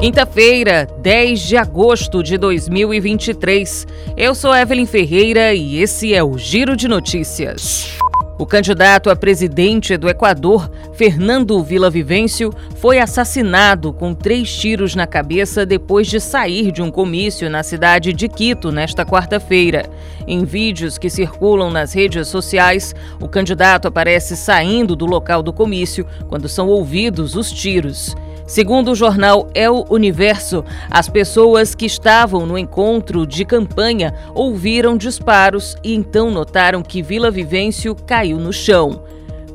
Quinta-feira, 10 de agosto de 2023. Eu sou Evelyn Ferreira e esse é o Giro de Notícias. O candidato a presidente do Equador, Fernando Villavicencio, foi assassinado com três tiros na cabeça depois de sair de um comício na cidade de Quito nesta quarta-feira. Em vídeos que circulam nas redes sociais, o candidato aparece saindo do local do comício quando são ouvidos os tiros. Segundo o jornal El Universo, as pessoas que estavam no encontro de campanha ouviram disparos e então notaram que Vila Vivêncio caiu no chão.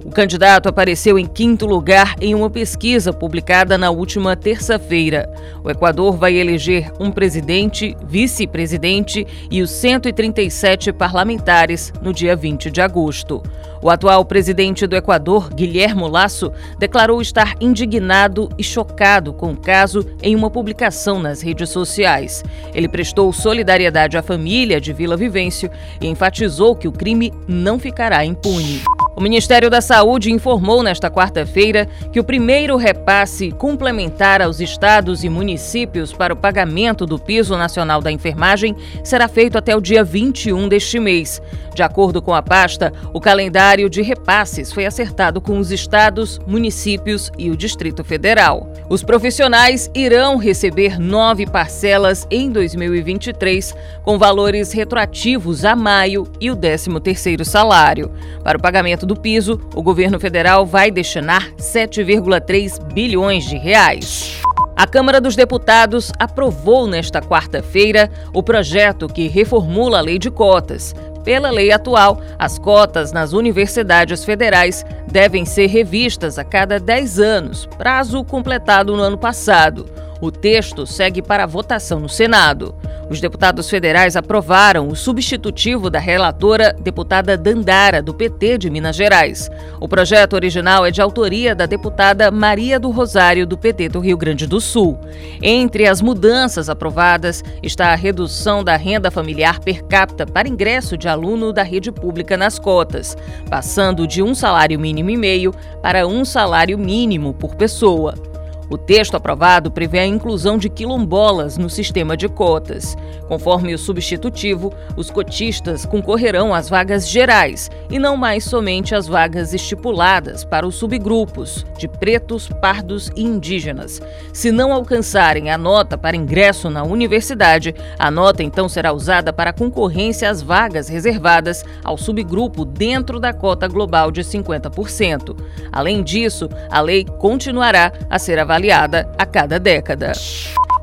O candidato apareceu em quinto lugar em uma pesquisa publicada na última terça-feira. O Equador vai eleger um presidente, vice-presidente e os 137 parlamentares no dia 20 de agosto. O atual presidente do Equador, Guilhermo Lasso, declarou estar indignado e chocado com o caso em uma publicação nas redes sociais. Ele prestou solidariedade à família de Vila Vivêncio e enfatizou que o crime não ficará impune. O Ministério da Saúde informou nesta quarta-feira que o primeiro repasse complementar aos estados e municípios para o pagamento do piso nacional da enfermagem será feito até o dia 21 deste mês. De acordo com a pasta, o calendário de repasses foi acertado com os estados, municípios e o Distrito Federal. Os profissionais irão receber nove parcelas em 2023, com valores retroativos a maio e o 13º salário. Para o pagamento do piso, o governo federal vai destinar 7,3 bilhões de reais. A Câmara dos Deputados aprovou nesta quarta-feira o projeto que reformula a lei de cotas. Pela lei atual, as cotas nas universidades federais devem ser revistas a cada 10 anos, prazo completado no ano passado. O texto segue para votação no Senado. Os deputados federais aprovaram o substitutivo da relatora deputada Dandara, do PT de Minas Gerais. O projeto original é de autoria da deputada Maria do Rosário, do PT do Rio Grande do Sul. Entre as mudanças aprovadas está a redução da renda familiar per capita para ingresso de aluno da rede pública nas cotas, passando de um salário mínimo e meio para um salário mínimo por pessoa. O texto aprovado prevê a inclusão de quilombolas no sistema de cotas. Conforme o substitutivo, os cotistas concorrerão às vagas gerais e não mais somente às vagas estipuladas para os subgrupos de pretos, pardos e indígenas. Se não alcançarem a nota para ingresso na universidade, a nota então será usada para concorrência às vagas reservadas ao subgrupo dentro da cota global de 50%. Além disso, a lei continuará a ser avaliada avaliada a cada década.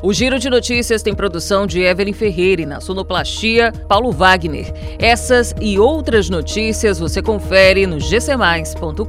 O Giro de Notícias tem produção de Evelyn Ferreira e na sonoplastia, Paulo Wagner. Essas e outras notícias você confere no gcmais.com.br.